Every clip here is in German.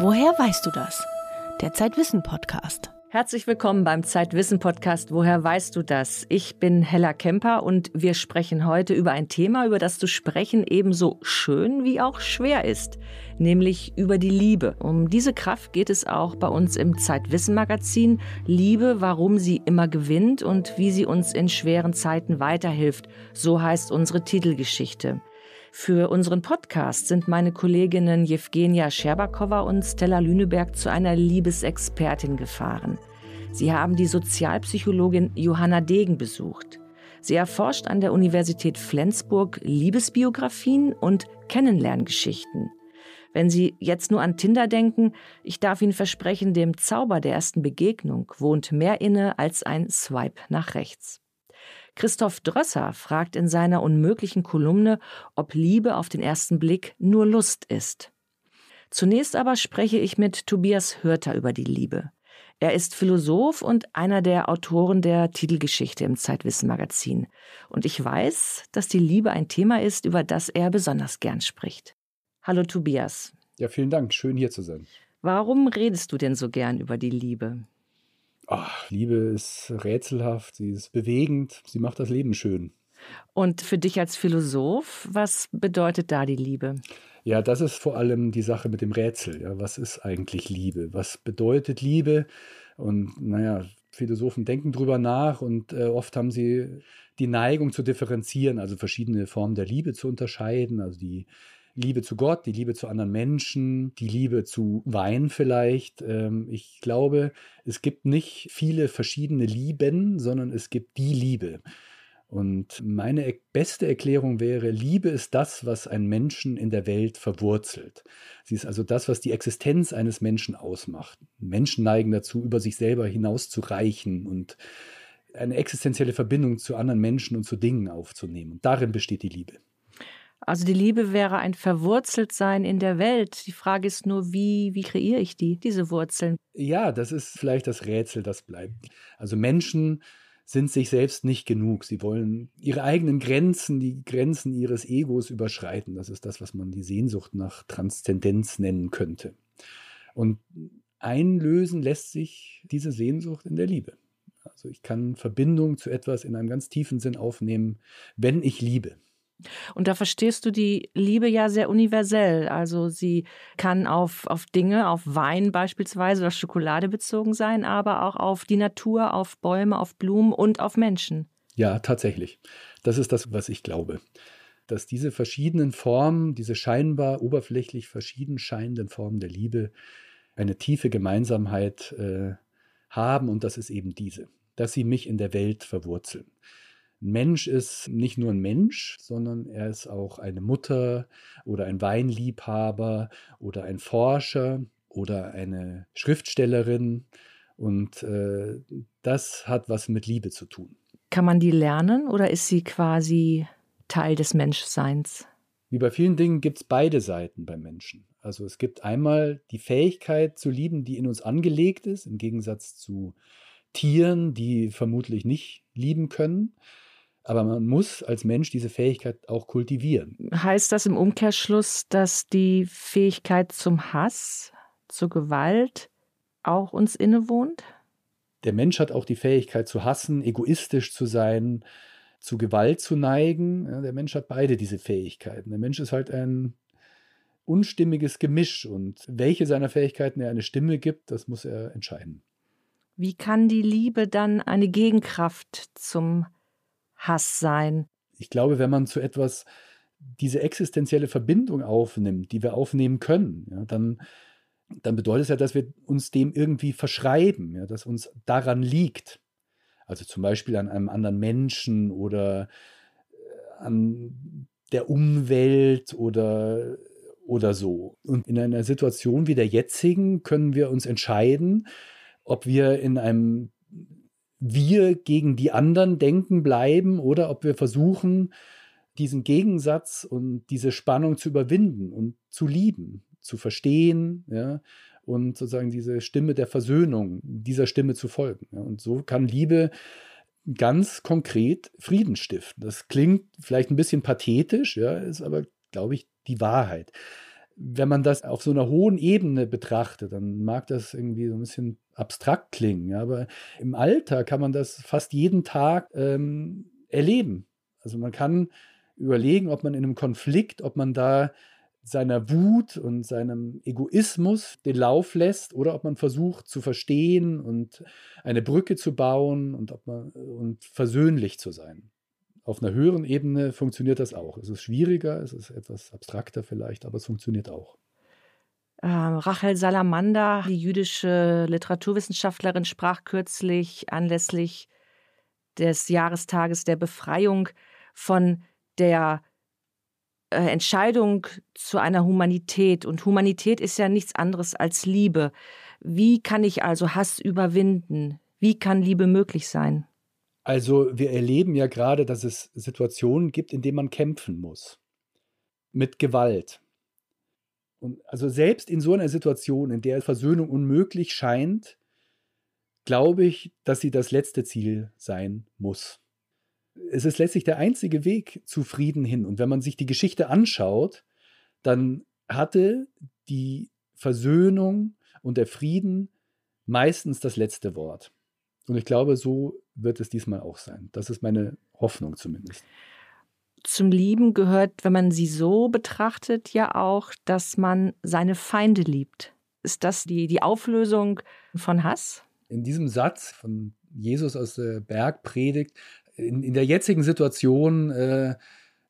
Woher weißt du das? Der Zeitwissen Podcast. Herzlich willkommen beim Zeitwissen Podcast. Woher weißt du das? Ich bin Hella Kemper und wir sprechen heute über ein Thema, über das zu sprechen ebenso schön wie auch schwer ist, nämlich über die Liebe. Um diese Kraft geht es auch bei uns im Zeitwissen Magazin. Liebe, warum sie immer gewinnt und wie sie uns in schweren Zeiten weiterhilft. So heißt unsere Titelgeschichte. Für unseren Podcast sind meine Kolleginnen Jewgenia Scherbakowa und Stella Lüneberg zu einer Liebesexpertin gefahren. Sie haben die Sozialpsychologin Johanna Degen besucht. Sie erforscht an der Universität Flensburg Liebesbiografien und Kennenlerngeschichten. Wenn Sie jetzt nur an Tinder denken, ich darf Ihnen versprechen, dem Zauber der ersten Begegnung wohnt mehr inne als ein Swipe nach rechts. Christoph Drösser fragt in seiner unmöglichen Kolumne, ob Liebe auf den ersten Blick nur Lust ist. Zunächst aber spreche ich mit Tobias Hörter über die Liebe. Er ist Philosoph und einer der Autoren der Titelgeschichte im Zeitwissen Magazin. Und ich weiß, dass die Liebe ein Thema ist, über das er besonders gern spricht. Hallo Tobias. Ja, vielen Dank. Schön hier zu sein. Warum redest du denn so gern über die Liebe? Ach, Liebe ist rätselhaft, sie ist bewegend, sie macht das Leben schön. Und für dich als Philosoph, was bedeutet da die Liebe? Ja, das ist vor allem die Sache mit dem Rätsel. Ja, was ist eigentlich Liebe? Was bedeutet Liebe? Und naja, Philosophen denken drüber nach und äh, oft haben sie die Neigung zu differenzieren, also verschiedene Formen der Liebe zu unterscheiden, also die Liebe zu Gott, die Liebe zu anderen Menschen, die Liebe zu Wein vielleicht. Ähm, ich glaube, es gibt nicht viele verschiedene Lieben, sondern es gibt die Liebe. Und meine beste Erklärung wäre, Liebe ist das, was einen Menschen in der Welt verwurzelt. Sie ist also das, was die Existenz eines Menschen ausmacht. Menschen neigen dazu, über sich selber hinauszureichen und eine existenzielle Verbindung zu anderen Menschen und zu Dingen aufzunehmen. Und darin besteht die Liebe. Also die Liebe wäre ein Verwurzeltsein in der Welt. Die Frage ist nur, wie, wie kreiere ich die, diese Wurzeln? Ja, das ist vielleicht das Rätsel, das bleibt. Also Menschen sind sich selbst nicht genug. Sie wollen ihre eigenen Grenzen, die Grenzen ihres Egos überschreiten. Das ist das, was man die Sehnsucht nach Transzendenz nennen könnte. Und einlösen lässt sich diese Sehnsucht in der Liebe. Also ich kann Verbindung zu etwas in einem ganz tiefen Sinn aufnehmen, wenn ich liebe. Und da verstehst du die Liebe ja sehr universell. Also sie kann auf, auf Dinge, auf Wein beispielsweise oder Schokolade bezogen sein, aber auch auf die Natur, auf Bäume, auf Blumen und auf Menschen. Ja, tatsächlich. Das ist das, was ich glaube. Dass diese verschiedenen Formen, diese scheinbar oberflächlich verschieden scheinenden Formen der Liebe eine tiefe Gemeinsamkeit äh, haben und das ist eben diese, dass sie mich in der Welt verwurzeln. Ein Mensch ist nicht nur ein Mensch, sondern er ist auch eine Mutter oder ein Weinliebhaber oder ein Forscher oder eine Schriftstellerin. Und äh, das hat was mit Liebe zu tun. Kann man die lernen oder ist sie quasi Teil des Menschseins? Wie bei vielen Dingen gibt es beide Seiten beim Menschen. Also es gibt einmal die Fähigkeit zu lieben, die in uns angelegt ist, im Gegensatz zu Tieren, die vermutlich nicht lieben können. Aber man muss als Mensch diese Fähigkeit auch kultivieren. Heißt das im Umkehrschluss, dass die Fähigkeit zum Hass, zur Gewalt auch uns innewohnt? Der Mensch hat auch die Fähigkeit zu hassen, egoistisch zu sein, zu Gewalt zu neigen. Der Mensch hat beide diese Fähigkeiten. Der Mensch ist halt ein unstimmiges Gemisch und welche seiner Fähigkeiten er eine Stimme gibt, das muss er entscheiden. Wie kann die Liebe dann eine Gegenkraft zum Hass sein. Ich glaube, wenn man zu etwas diese existenzielle Verbindung aufnimmt, die wir aufnehmen können, ja, dann, dann bedeutet es ja, dass wir uns dem irgendwie verschreiben, ja, dass uns daran liegt. Also zum Beispiel an einem anderen Menschen oder äh, an der Umwelt oder, oder so. Und in einer Situation wie der jetzigen können wir uns entscheiden, ob wir in einem wir gegen die anderen denken bleiben oder ob wir versuchen, diesen Gegensatz und diese Spannung zu überwinden und zu lieben, zu verstehen, ja, und sozusagen diese Stimme der Versöhnung, dieser Stimme zu folgen. Ja. Und so kann Liebe ganz konkret Frieden stiften. Das klingt vielleicht ein bisschen pathetisch, ja, ist aber, glaube ich, die Wahrheit. Wenn man das auf so einer hohen Ebene betrachtet, dann mag das irgendwie so ein bisschen abstrakt klingen, aber im Alter kann man das fast jeden Tag ähm, erleben. Also man kann überlegen, ob man in einem Konflikt, ob man da seiner Wut und seinem Egoismus den Lauf lässt oder ob man versucht zu verstehen und eine Brücke zu bauen und ob man und versöhnlich zu sein. Auf einer höheren Ebene funktioniert das auch. Es ist schwieriger, es ist etwas abstrakter vielleicht, aber es funktioniert auch. Ähm, Rachel Salamander, die jüdische Literaturwissenschaftlerin, sprach kürzlich anlässlich des Jahrestages der Befreiung von der äh, Entscheidung zu einer Humanität. Und Humanität ist ja nichts anderes als Liebe. Wie kann ich also Hass überwinden? Wie kann Liebe möglich sein? Also wir erleben ja gerade, dass es Situationen gibt, in denen man kämpfen muss. Mit Gewalt. Und also selbst in so einer Situation, in der Versöhnung unmöglich scheint, glaube ich, dass sie das letzte Ziel sein muss. Es ist letztlich der einzige Weg zu Frieden hin. Und wenn man sich die Geschichte anschaut, dann hatte die Versöhnung und der Frieden meistens das letzte Wort. Und ich glaube, so wird es diesmal auch sein. Das ist meine Hoffnung zumindest. Zum Lieben gehört, wenn man sie so betrachtet, ja auch, dass man seine Feinde liebt. Ist das die, die Auflösung von Hass? In diesem Satz von Jesus aus der Bergpredigt, in, in der jetzigen Situation äh,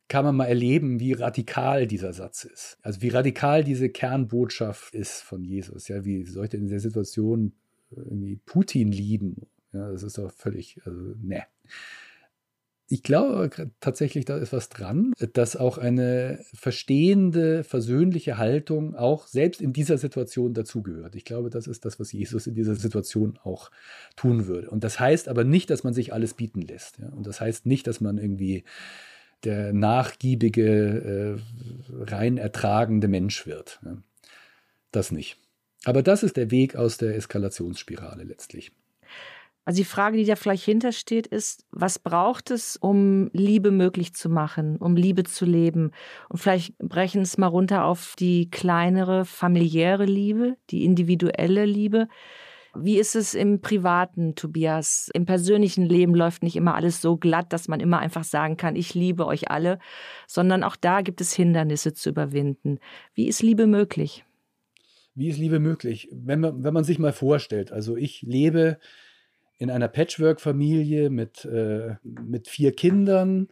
kann man mal erleben, wie radikal dieser Satz ist. Also wie radikal diese Kernbotschaft ist von Jesus. Ja, wie sollte in der Situation irgendwie Putin lieben ja, das ist doch völlig, also, ne. Ich glaube tatsächlich, da ist was dran, dass auch eine verstehende, versöhnliche Haltung auch selbst in dieser Situation dazugehört. Ich glaube, das ist das, was Jesus in dieser Situation auch tun würde. Und das heißt aber nicht, dass man sich alles bieten lässt. Ja? Und das heißt nicht, dass man irgendwie der nachgiebige, äh, rein ertragende Mensch wird. Ja? Das nicht. Aber das ist der Weg aus der Eskalationsspirale letztlich. Also die Frage, die da vielleicht hintersteht, ist, was braucht es, um Liebe möglich zu machen, um Liebe zu leben? Und vielleicht brechen es mal runter auf die kleinere familiäre Liebe, die individuelle Liebe. Wie ist es im privaten, Tobias? Im persönlichen Leben läuft nicht immer alles so glatt, dass man immer einfach sagen kann, ich liebe euch alle, sondern auch da gibt es Hindernisse zu überwinden. Wie ist Liebe möglich? Wie ist Liebe möglich? Wenn man, wenn man sich mal vorstellt, also ich lebe in einer Patchwork-Familie mit, äh, mit vier Kindern,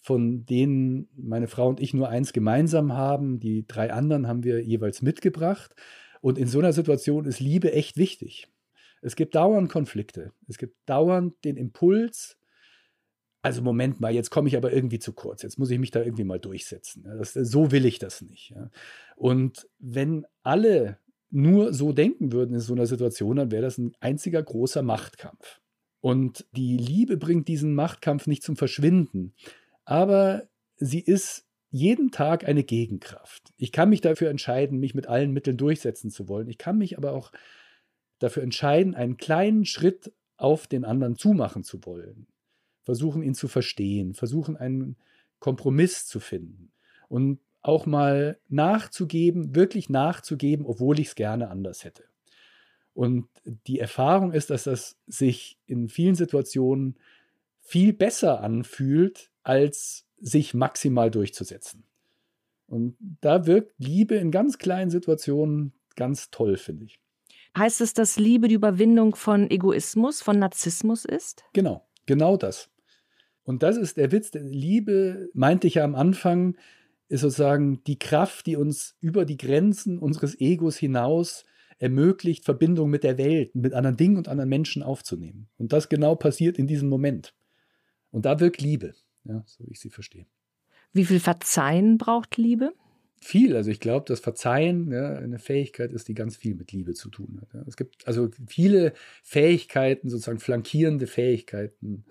von denen meine Frau und ich nur eins gemeinsam haben. Die drei anderen haben wir jeweils mitgebracht. Und in so einer Situation ist Liebe echt wichtig. Es gibt dauernd Konflikte. Es gibt dauernd den Impuls, also Moment mal, jetzt komme ich aber irgendwie zu kurz. Jetzt muss ich mich da irgendwie mal durchsetzen. Das, so will ich das nicht. Und wenn alle nur so denken würden in so einer Situation, dann wäre das ein einziger großer Machtkampf. Und die Liebe bringt diesen Machtkampf nicht zum Verschwinden, aber sie ist jeden Tag eine Gegenkraft. Ich kann mich dafür entscheiden, mich mit allen Mitteln durchsetzen zu wollen. Ich kann mich aber auch dafür entscheiden, einen kleinen Schritt auf den anderen zumachen zu wollen. Versuchen, ihn zu verstehen, versuchen, einen Kompromiss zu finden. Und auch mal nachzugeben, wirklich nachzugeben, obwohl ich es gerne anders hätte. Und die Erfahrung ist, dass das sich in vielen Situationen viel besser anfühlt, als sich maximal durchzusetzen. Und da wirkt Liebe in ganz kleinen Situationen ganz toll, finde ich. Heißt es, dass Liebe die Überwindung von Egoismus, von Narzissmus ist? Genau, genau das. Und das ist der Witz. Liebe meinte ich ja am Anfang, ist sozusagen die Kraft, die uns über die Grenzen unseres Egos hinaus ermöglicht, Verbindung mit der Welt, mit anderen Dingen und anderen Menschen aufzunehmen. Und das genau passiert in diesem Moment. Und da wirkt Liebe, ja, so wie ich sie verstehe. Wie viel Verzeihen braucht Liebe? Viel. Also ich glaube, das Verzeihen ja, eine Fähigkeit ist, die ganz viel mit Liebe zu tun hat. Ja. Es gibt also viele Fähigkeiten, sozusagen flankierende Fähigkeiten,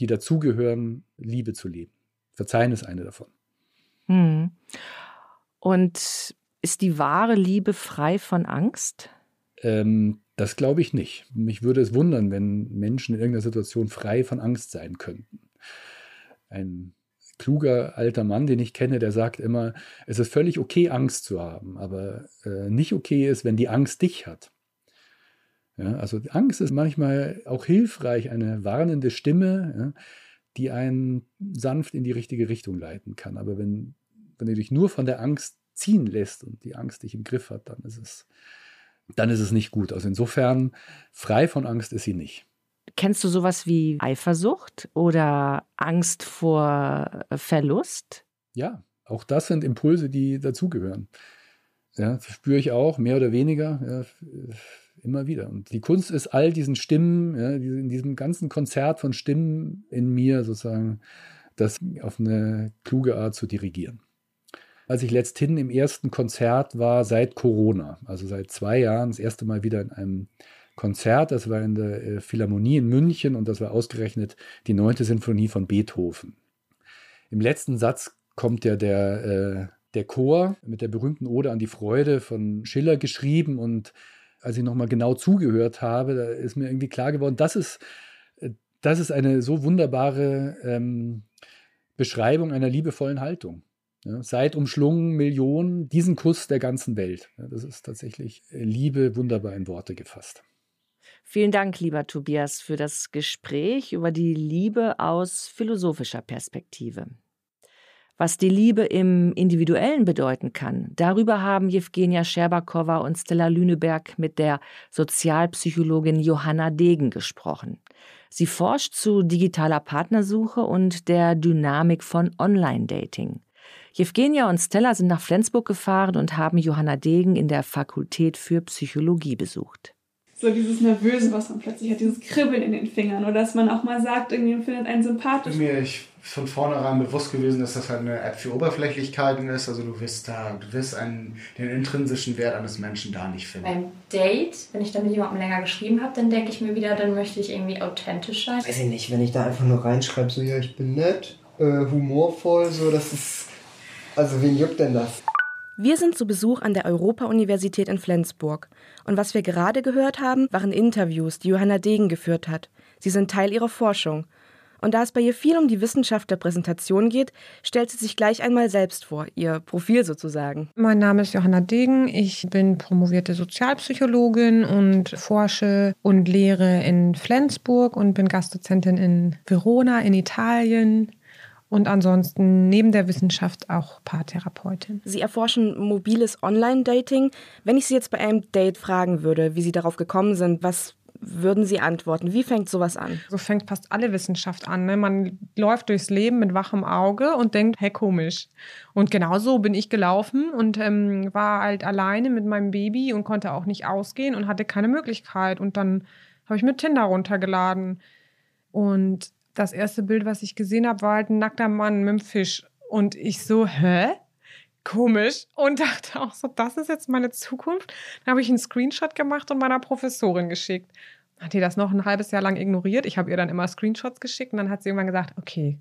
die dazugehören, Liebe zu leben. Verzeihen ist eine davon. Hm. Und ist die wahre Liebe frei von Angst? Ähm, das glaube ich nicht. Mich würde es wundern, wenn Menschen in irgendeiner Situation frei von Angst sein könnten. Ein kluger alter Mann, den ich kenne, der sagt immer, es ist völlig okay, Angst zu haben, aber äh, nicht okay ist, wenn die Angst dich hat. Ja, also Angst ist manchmal auch hilfreich, eine warnende Stimme, ja, die einen sanft in die richtige Richtung leiten kann. Aber wenn, wenn du dich nur von der Angst ziehen lässt und die Angst dich im Griff hat, dann ist es, dann ist es nicht gut. Also insofern, frei von Angst ist sie nicht. Kennst du sowas wie Eifersucht oder Angst vor Verlust? Ja, auch das sind Impulse, die dazugehören. Ja, spüre ich auch, mehr oder weniger, ja, immer wieder. Und die Kunst ist all diesen Stimmen, ja, in diesem ganzen Konzert von Stimmen in mir sozusagen, das auf eine kluge Art zu dirigieren. Als ich letzthin im ersten Konzert war seit Corona, also seit zwei Jahren, das erste Mal wieder in einem Konzert. Das war in der äh, Philharmonie in München und das war ausgerechnet die neunte Sinfonie von Beethoven. Im letzten Satz kommt ja der, äh, der Chor mit der berühmten Ode an die Freude von Schiller geschrieben und als ich nochmal genau zugehört habe, da ist mir irgendwie klar geworden, das ist, äh, das ist eine so wunderbare ähm, Beschreibung einer liebevollen Haltung. Ja, seid umschlungen Millionen, diesen Kuss der ganzen Welt. Ja, das ist tatsächlich Liebe wunderbar in Worte gefasst. Vielen Dank, lieber Tobias, für das Gespräch über die Liebe aus philosophischer Perspektive. Was die Liebe im Individuellen bedeuten kann, darüber haben Jewgenia Scherbakowa und Stella Lüneberg mit der Sozialpsychologin Johanna Degen gesprochen. Sie forscht zu digitaler Partnersuche und der Dynamik von Online-Dating. Jewgenia und Stella sind nach Flensburg gefahren und haben Johanna Degen in der Fakultät für Psychologie besucht so dieses Nervöse, was man plötzlich hat, dieses Kribbeln in den Fingern oder dass man auch mal sagt, irgendwie findet einen sympathisch. Mir ist von vornherein bewusst gewesen, dass das halt eine App für Oberflächlichkeiten ist. Also du wirst da, du wirst einen, den intrinsischen Wert eines Menschen da nicht finden. Beim Date, wenn ich dann mit jemandem länger geschrieben habe, dann denke ich mir wieder, dann möchte ich irgendwie authentisch sein. Weiß ich nicht, wenn ich da einfach nur reinschreibe, so ja, ich bin nett, äh, humorvoll, so das ist. Also wen juckt denn das? Wir sind zu Besuch an der Europa-Universität in Flensburg. Und was wir gerade gehört haben, waren Interviews, die Johanna Degen geführt hat. Sie sind Teil ihrer Forschung. Und da es bei ihr viel um die Wissenschaft der Präsentation geht, stellt sie sich gleich einmal selbst vor, ihr Profil sozusagen. Mein Name ist Johanna Degen. Ich bin promovierte Sozialpsychologin und forsche und lehre in Flensburg und bin Gastdozentin in Verona in Italien und ansonsten neben der Wissenschaft auch Paartherapeutin. Sie erforschen mobiles Online-Dating. Wenn ich Sie jetzt bei einem Date fragen würde, wie Sie darauf gekommen sind, was würden Sie antworten? Wie fängt sowas an? So fängt fast alle Wissenschaft an. Ne? Man läuft durchs Leben mit wachem Auge und denkt, hey, komisch. Und genau so bin ich gelaufen und ähm, war halt alleine mit meinem Baby und konnte auch nicht ausgehen und hatte keine Möglichkeit. Und dann habe ich mir Tinder runtergeladen. Und das erste Bild, was ich gesehen habe, war halt ein nackter Mann mit einem Fisch. Und ich so, hä? Komisch. Und dachte auch so, das ist jetzt meine Zukunft. Dann habe ich einen Screenshot gemacht und meiner Professorin geschickt. Hat die das noch ein halbes Jahr lang ignoriert. Ich habe ihr dann immer Screenshots geschickt und dann hat sie irgendwann gesagt, okay,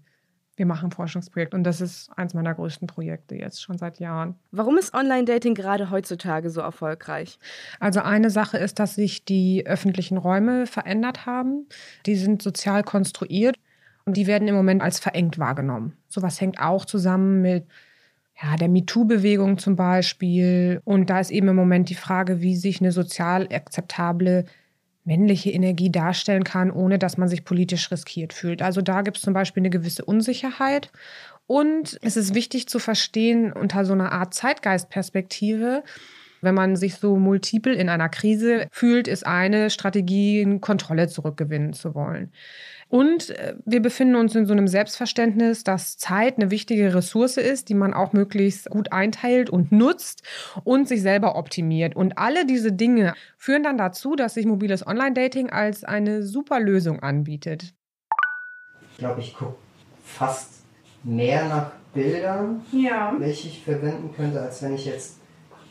wir machen ein Forschungsprojekt und das ist eins meiner größten Projekte jetzt schon seit Jahren. Warum ist Online-Dating gerade heutzutage so erfolgreich? Also eine Sache ist, dass sich die öffentlichen Räume verändert haben. Die sind sozial konstruiert und die werden im Moment als verengt wahrgenommen. Sowas hängt auch zusammen mit ja, der MeToo-Bewegung zum Beispiel. Und da ist eben im Moment die Frage, wie sich eine sozial akzeptable männliche Energie darstellen kann, ohne dass man sich politisch riskiert fühlt. Also da gibt es zum Beispiel eine gewisse Unsicherheit. Und es ist wichtig zu verstehen unter so einer Art Zeitgeistperspektive, wenn man sich so multiple in einer Krise fühlt, ist eine Strategie, Kontrolle zurückgewinnen zu wollen. Und äh, wir befinden uns in so einem Selbstverständnis, dass Zeit eine wichtige Ressource ist, die man auch möglichst gut einteilt und nutzt und sich selber optimiert. Und alle diese Dinge führen dann dazu, dass sich mobiles Online-Dating als eine super Lösung anbietet. Ich glaube, ich gucke fast mehr nach Bildern, ja. welche ich verwenden könnte, als wenn ich jetzt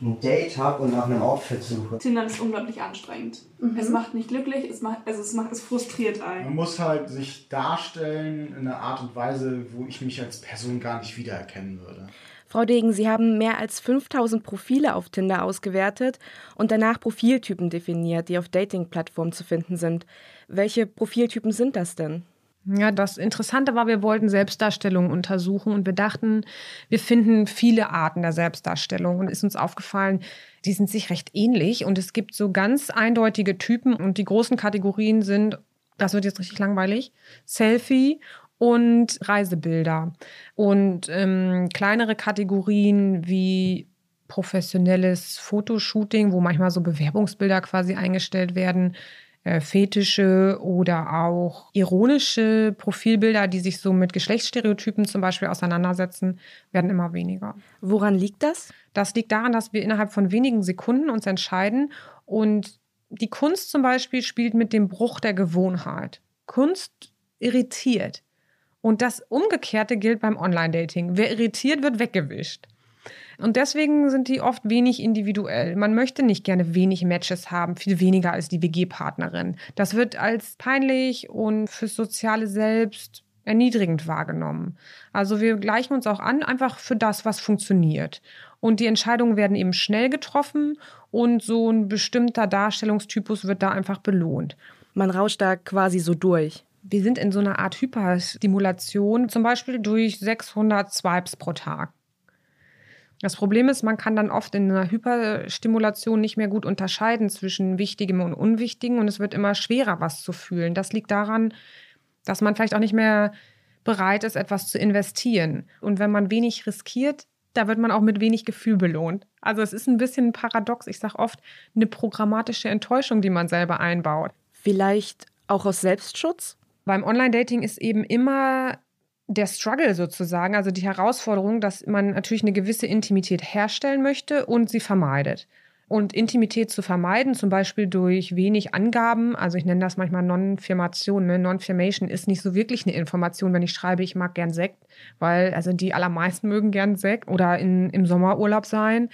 ein Date habe und nach einem Outfit suche. Tinder ist unglaublich anstrengend. Mhm. Es macht nicht glücklich, es macht, also es macht, es frustriert einen. Man muss halt sich darstellen in einer Art und Weise, wo ich mich als Person gar nicht wiedererkennen würde. Frau Degen, Sie haben mehr als 5000 Profile auf Tinder ausgewertet und danach Profiltypen definiert, die auf Dating-Plattformen zu finden sind. Welche Profiltypen sind das denn? Ja, das Interessante war, wir wollten Selbstdarstellungen untersuchen und wir dachten, wir finden viele Arten der Selbstdarstellung. Und ist uns aufgefallen, die sind sich recht ähnlich. Und es gibt so ganz eindeutige Typen und die großen Kategorien sind, das wird jetzt richtig langweilig, Selfie und Reisebilder. Und ähm, kleinere Kategorien wie professionelles Fotoshooting, wo manchmal so Bewerbungsbilder quasi eingestellt werden, Fetische oder auch ironische Profilbilder, die sich so mit Geschlechtsstereotypen zum Beispiel auseinandersetzen, werden immer weniger. Woran liegt das? Das liegt daran, dass wir innerhalb von wenigen Sekunden uns entscheiden und die Kunst zum Beispiel spielt mit dem Bruch der Gewohnheit. Kunst irritiert. Und das Umgekehrte gilt beim Online-Dating. Wer irritiert, wird weggewischt. Und deswegen sind die oft wenig individuell. Man möchte nicht gerne wenig Matches haben, viel weniger als die WG-Partnerin. Das wird als peinlich und fürs soziale Selbst erniedrigend wahrgenommen. Also wir gleichen uns auch an, einfach für das, was funktioniert. Und die Entscheidungen werden eben schnell getroffen und so ein bestimmter Darstellungstypus wird da einfach belohnt. Man rauscht da quasi so durch. Wir sind in so einer Art Hyperstimulation, zum Beispiel durch 600 Swipes pro Tag. Das Problem ist, man kann dann oft in einer Hyperstimulation nicht mehr gut unterscheiden zwischen Wichtigem und Unwichtigem und es wird immer schwerer, was zu fühlen. Das liegt daran, dass man vielleicht auch nicht mehr bereit ist, etwas zu investieren. Und wenn man wenig riskiert, da wird man auch mit wenig Gefühl belohnt. Also es ist ein bisschen paradox. Ich sage oft, eine programmatische Enttäuschung, die man selber einbaut. Vielleicht auch aus Selbstschutz? Beim Online-Dating ist eben immer der Struggle sozusagen, also die Herausforderung, dass man natürlich eine gewisse Intimität herstellen möchte und sie vermeidet. Und Intimität zu vermeiden, zum Beispiel durch wenig Angaben, also ich nenne das manchmal Non-Firmation. Ne? Non-Firmation ist nicht so wirklich eine Information, wenn ich schreibe, ich mag gern Sekt, weil also die allermeisten mögen gern Sekt oder in, im Sommerurlaub sein.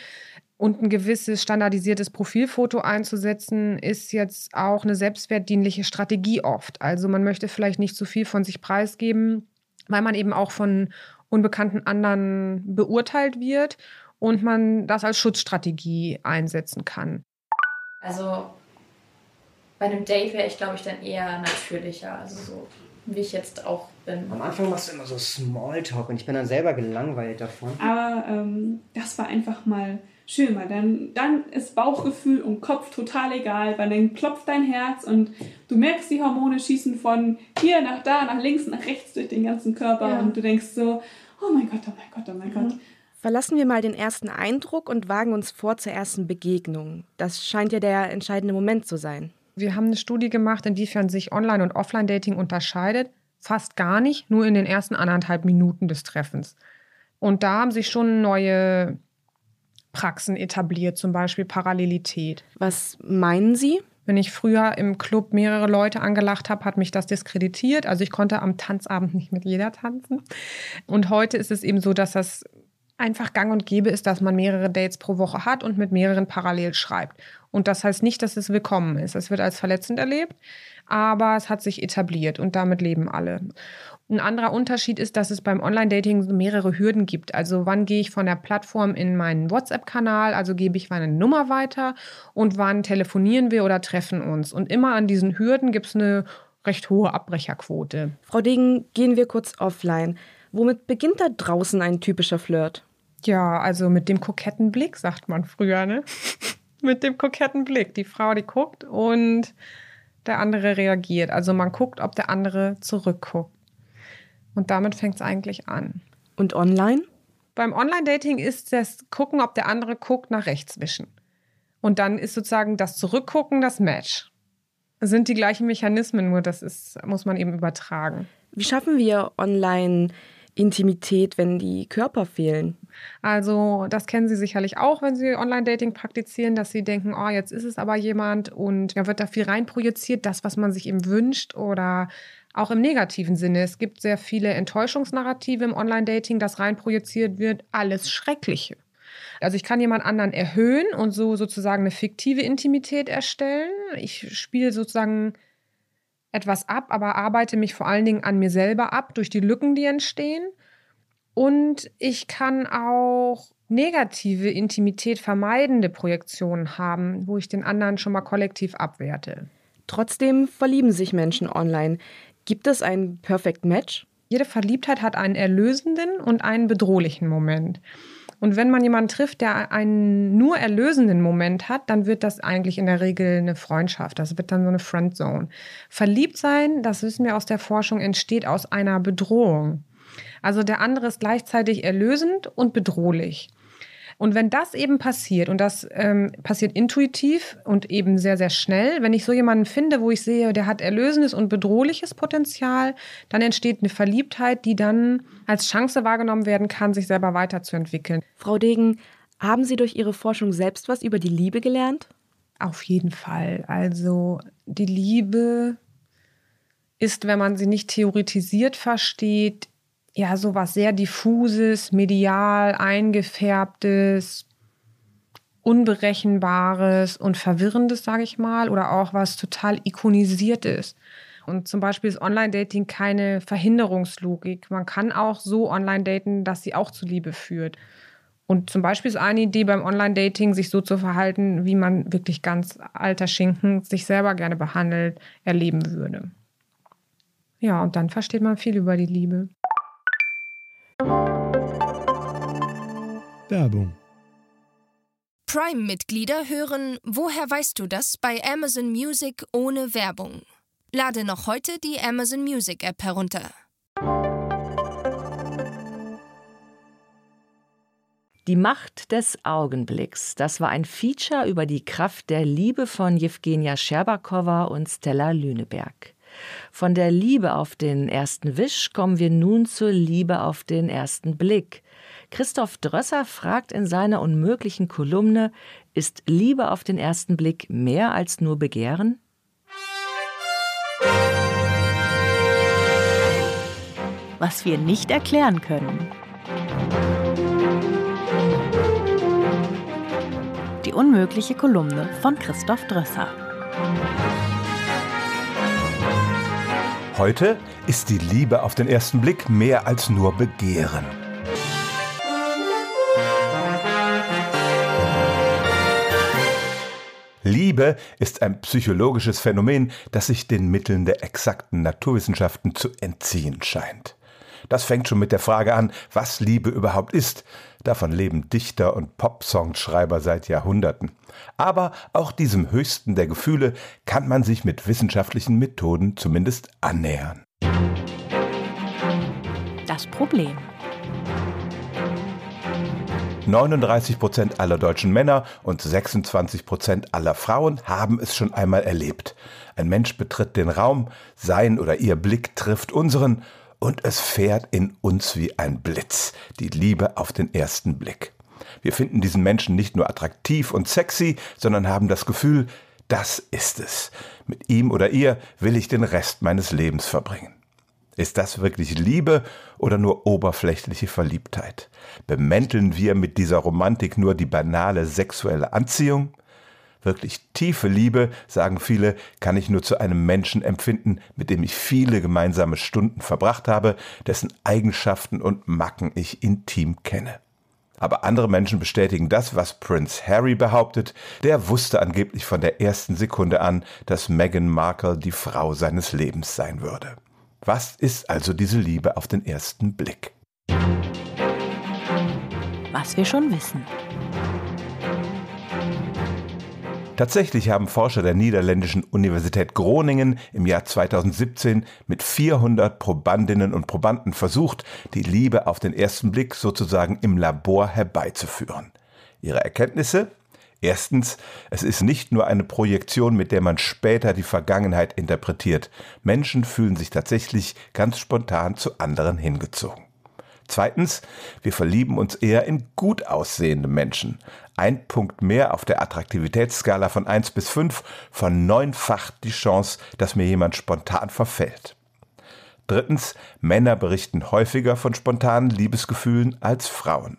Und ein gewisses standardisiertes Profilfoto einzusetzen, ist jetzt auch eine selbstwertdienliche Strategie oft. Also man möchte vielleicht nicht zu viel von sich preisgeben weil man eben auch von unbekannten anderen beurteilt wird und man das als Schutzstrategie einsetzen kann. Also bei einem Date wäre ich, glaube ich, dann eher natürlicher, also so wie ich jetzt auch bin. Am Anfang machst du immer so Smalltalk und ich bin dann selber gelangweilt davon. Aber ähm, das war einfach mal schön, weil dann, dann ist Bauchgefühl und Kopf total egal, weil dann klopft dein Herz und du merkst, die Hormone schießen von hier nach da, nach links, nach rechts durch den ganzen Körper ja. und du denkst so, oh mein Gott, oh mein Gott, oh mein mhm. Gott. Verlassen wir mal den ersten Eindruck und wagen uns vor zur ersten Begegnung. Das scheint ja der entscheidende Moment zu sein. Wir haben eine Studie gemacht, inwiefern sich Online- und Offline-Dating unterscheidet. Fast gar nicht, nur in den ersten anderthalb Minuten des Treffens. Und da haben sich schon neue Praxen etabliert, zum Beispiel Parallelität. Was meinen Sie? Wenn ich früher im Club mehrere Leute angelacht habe, hat mich das diskreditiert. Also ich konnte am Tanzabend nicht mit jeder tanzen. Und heute ist es eben so, dass das einfach gang und gäbe ist, dass man mehrere Dates pro Woche hat und mit mehreren parallel schreibt. Und das heißt nicht, dass es willkommen ist. Es wird als verletzend erlebt, aber es hat sich etabliert und damit leben alle. Ein anderer Unterschied ist, dass es beim Online-Dating mehrere Hürden gibt. Also wann gehe ich von der Plattform in meinen WhatsApp-Kanal, also gebe ich meine Nummer weiter und wann telefonieren wir oder treffen uns. Und immer an diesen Hürden gibt es eine recht hohe Abbrecherquote. Frau Degen, gehen wir kurz offline. Womit beginnt da draußen ein typischer Flirt? Ja, also mit dem koketten Blick, sagt man früher, ne? mit dem koketten Blick. Die Frau, die guckt und der andere reagiert. Also man guckt, ob der andere zurückguckt. Und damit fängt es eigentlich an. Und online? Beim Online-Dating ist das Gucken, ob der andere guckt, nach rechts wischen. Und dann ist sozusagen das Zurückgucken das Match. Sind die gleichen Mechanismen, nur das ist, muss man eben übertragen. Wie schaffen wir online Intimität, wenn die Körper fehlen? Also, das kennen Sie sicherlich auch, wenn Sie Online-Dating praktizieren, dass Sie denken, oh, jetzt ist es aber jemand und da wird da viel reinprojiziert, das, was man sich eben wünscht oder auch im negativen Sinne. Es gibt sehr viele Enttäuschungsnarrative im Online-Dating, das reinprojiziert wird, alles Schreckliche. Also ich kann jemand anderen erhöhen und so sozusagen eine fiktive Intimität erstellen. Ich spiele sozusagen etwas ab, aber arbeite mich vor allen Dingen an mir selber ab durch die Lücken, die entstehen. Und ich kann auch negative Intimität vermeidende Projektionen haben, wo ich den anderen schon mal kollektiv abwerte. Trotzdem verlieben sich Menschen online. Gibt es ein Perfect Match? Jede Verliebtheit hat einen erlösenden und einen bedrohlichen Moment. Und wenn man jemanden trifft, der einen nur erlösenden Moment hat, dann wird das eigentlich in der Regel eine Freundschaft. Das wird dann so eine Friendzone. Verliebt sein, das wissen wir aus der Forschung, entsteht aus einer Bedrohung. Also der andere ist gleichzeitig erlösend und bedrohlich. Und wenn das eben passiert, und das ähm, passiert intuitiv und eben sehr, sehr schnell, wenn ich so jemanden finde, wo ich sehe, der hat erlösendes und bedrohliches Potenzial, dann entsteht eine Verliebtheit, die dann als Chance wahrgenommen werden kann, sich selber weiterzuentwickeln. Frau Degen, haben Sie durch Ihre Forschung selbst was über die Liebe gelernt? Auf jeden Fall. Also die Liebe ist, wenn man sie nicht theoretisiert versteht, ja sowas sehr diffuses, medial eingefärbtes, unberechenbares und verwirrendes, sage ich mal, oder auch was total ikonisiertes. Und zum Beispiel ist Online-Dating keine Verhinderungslogik. Man kann auch so online daten, dass sie auch zu Liebe führt. Und zum Beispiel ist eine Idee beim Online-Dating, sich so zu verhalten, wie man wirklich ganz alter Schinken sich selber gerne behandelt, erleben würde. Ja, und dann versteht man viel über die Liebe. Werbung. Prime-Mitglieder hören Woher weißt du das bei Amazon Music ohne Werbung. Lade noch heute die Amazon Music App herunter. Die Macht des Augenblicks. Das war ein Feature über die Kraft der Liebe von Jewgenia Scherbakowa und Stella Lüneberg. Von der Liebe auf den ersten Wisch kommen wir nun zur Liebe auf den ersten Blick. Christoph Drösser fragt in seiner unmöglichen Kolumne, ist Liebe auf den ersten Blick mehr als nur Begehren? Was wir nicht erklären können. Die unmögliche Kolumne von Christoph Drösser. Heute ist die Liebe auf den ersten Blick mehr als nur Begehren. Liebe ist ein psychologisches Phänomen, das sich den Mitteln der exakten Naturwissenschaften zu entziehen scheint. Das fängt schon mit der Frage an, was Liebe überhaupt ist. Davon leben Dichter und Popsongschreiber seit Jahrhunderten. Aber auch diesem höchsten der Gefühle kann man sich mit wissenschaftlichen Methoden zumindest annähern. Das Problem. 39 Prozent aller deutschen Männer und 26 Prozent aller Frauen haben es schon einmal erlebt. Ein Mensch betritt den Raum, sein oder ihr Blick trifft unseren und es fährt in uns wie ein Blitz, die Liebe auf den ersten Blick. Wir finden diesen Menschen nicht nur attraktiv und sexy, sondern haben das Gefühl, das ist es. Mit ihm oder ihr will ich den Rest meines Lebens verbringen. Ist das wirklich Liebe oder nur oberflächliche Verliebtheit? Bemänteln wir mit dieser Romantik nur die banale sexuelle Anziehung? Wirklich tiefe Liebe, sagen viele, kann ich nur zu einem Menschen empfinden, mit dem ich viele gemeinsame Stunden verbracht habe, dessen Eigenschaften und Macken ich intim kenne. Aber andere Menschen bestätigen das, was Prince Harry behauptet. Der wusste angeblich von der ersten Sekunde an, dass Meghan Markle die Frau seines Lebens sein würde. Was ist also diese Liebe auf den ersten Blick? Was wir schon wissen. Tatsächlich haben Forscher der niederländischen Universität Groningen im Jahr 2017 mit 400 Probandinnen und Probanden versucht, die Liebe auf den ersten Blick sozusagen im Labor herbeizuführen. Ihre Erkenntnisse? Erstens, es ist nicht nur eine Projektion, mit der man später die Vergangenheit interpretiert. Menschen fühlen sich tatsächlich ganz spontan zu anderen hingezogen. Zweitens, wir verlieben uns eher in gut aussehende Menschen. Ein Punkt mehr auf der Attraktivitätsskala von 1 bis 5 verneunfacht die Chance, dass mir jemand spontan verfällt. Drittens, Männer berichten häufiger von spontanen Liebesgefühlen als Frauen.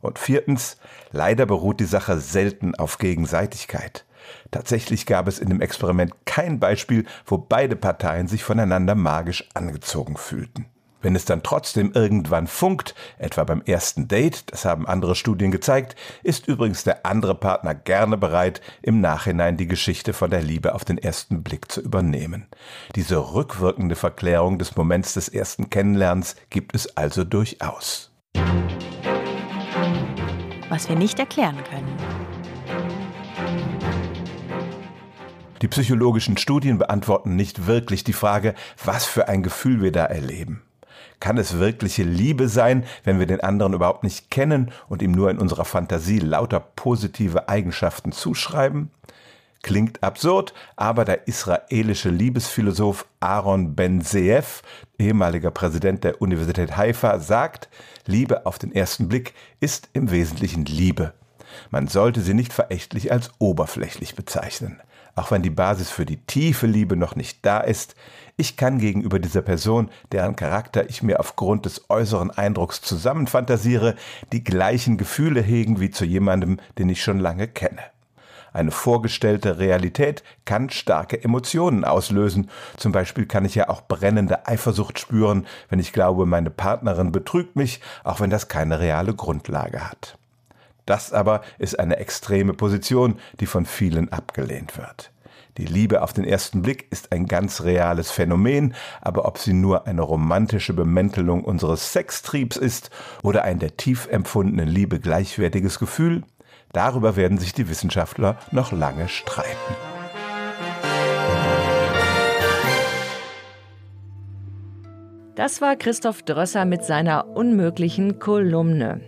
Und viertens, leider beruht die Sache selten auf Gegenseitigkeit. Tatsächlich gab es in dem Experiment kein Beispiel, wo beide Parteien sich voneinander magisch angezogen fühlten. Wenn es dann trotzdem irgendwann funkt, etwa beim ersten Date, das haben andere Studien gezeigt, ist übrigens der andere Partner gerne bereit, im Nachhinein die Geschichte von der Liebe auf den ersten Blick zu übernehmen. Diese rückwirkende Verklärung des Moments des ersten Kennenlernens gibt es also durchaus. Was wir nicht erklären können. Die psychologischen Studien beantworten nicht wirklich die Frage, was für ein Gefühl wir da erleben. Kann es wirkliche Liebe sein, wenn wir den anderen überhaupt nicht kennen und ihm nur in unserer Fantasie lauter positive Eigenschaften zuschreiben? Klingt absurd, aber der israelische Liebesphilosoph Aaron Ben Zeev, ehemaliger Präsident der Universität Haifa, sagt, Liebe auf den ersten Blick ist im Wesentlichen Liebe. Man sollte sie nicht verächtlich als oberflächlich bezeichnen. Auch wenn die Basis für die tiefe Liebe noch nicht da ist, ich kann gegenüber dieser Person, deren Charakter ich mir aufgrund des äußeren Eindrucks zusammenfantasiere, die gleichen Gefühle hegen wie zu jemandem, den ich schon lange kenne. Eine vorgestellte Realität kann starke Emotionen auslösen. Zum Beispiel kann ich ja auch brennende Eifersucht spüren, wenn ich glaube, meine Partnerin betrügt mich, auch wenn das keine reale Grundlage hat. Das aber ist eine extreme Position, die von vielen abgelehnt wird. Die Liebe auf den ersten Blick ist ein ganz reales Phänomen, aber ob sie nur eine romantische Bemäntelung unseres Sextriebs ist oder ein der tief empfundenen Liebe gleichwertiges Gefühl, darüber werden sich die Wissenschaftler noch lange streiten. Das war Christoph Drösser mit seiner unmöglichen Kolumne.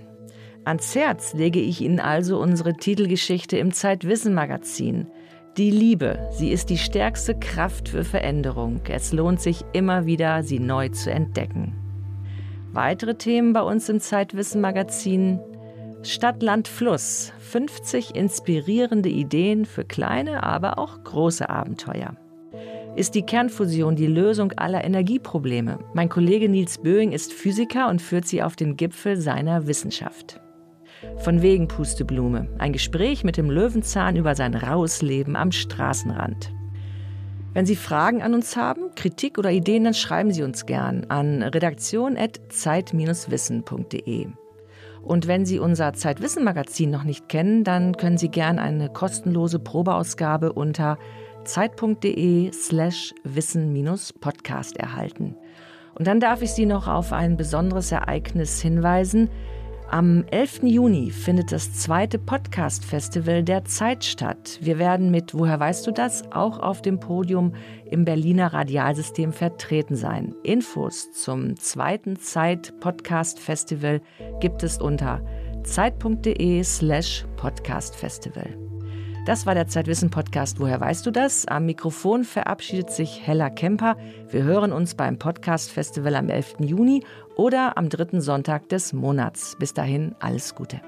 Ans Herz lege ich Ihnen also unsere Titelgeschichte im Zeitwissen-Magazin. Die Liebe, sie ist die stärkste Kraft für Veränderung. Es lohnt sich immer wieder, sie neu zu entdecken. Weitere Themen bei uns im Zeitwissen-Magazin Stadt, Land, Fluss. 50 inspirierende Ideen für kleine, aber auch große Abenteuer. Ist die Kernfusion die Lösung aller Energieprobleme? Mein Kollege Nils Böing ist Physiker und führt sie auf den Gipfel seiner Wissenschaft. Von wegen Pusteblume. Ein Gespräch mit dem Löwenzahn über sein raues Leben am Straßenrand. Wenn Sie Fragen an uns haben, Kritik oder Ideen, dann schreiben Sie uns gern an redaktion.zeit-wissen.de. Und wenn Sie unser Zeitwissen-Magazin noch nicht kennen, dann können Sie gern eine kostenlose Probeausgabe unter zeit.de slash wissen-podcast erhalten. Und dann darf ich Sie noch auf ein besonderes Ereignis hinweisen. Am 11. Juni findet das zweite Podcast-Festival der Zeit statt. Wir werden mit Woher weißt du das auch auf dem Podium im Berliner Radialsystem vertreten sein. Infos zum zweiten Zeit-Podcast-Festival gibt es unter zeit.de slash podcastfestival. Das war der Zeitwissen-Podcast. Woher weißt du das? Am Mikrofon verabschiedet sich Hella Kemper. Wir hören uns beim Podcast-Festival am 11. Juni oder am dritten Sonntag des Monats. Bis dahin alles Gute.